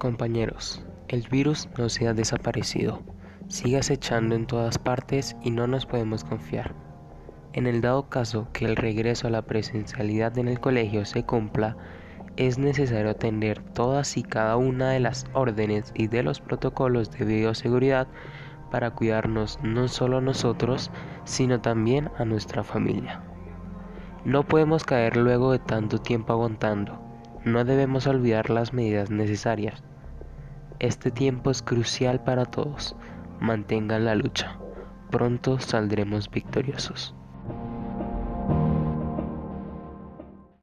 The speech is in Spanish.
Compañeros, el virus no se ha desaparecido, sigue acechando en todas partes y no nos podemos confiar. En el dado caso que el regreso a la presencialidad en el colegio se cumpla, es necesario atender todas y cada una de las órdenes y de los protocolos de bioseguridad para cuidarnos no solo a nosotros, sino también a nuestra familia. No podemos caer luego de tanto tiempo aguantando. No debemos olvidar las medidas necesarias. Este tiempo es crucial para todos. Mantengan la lucha. Pronto saldremos victoriosos.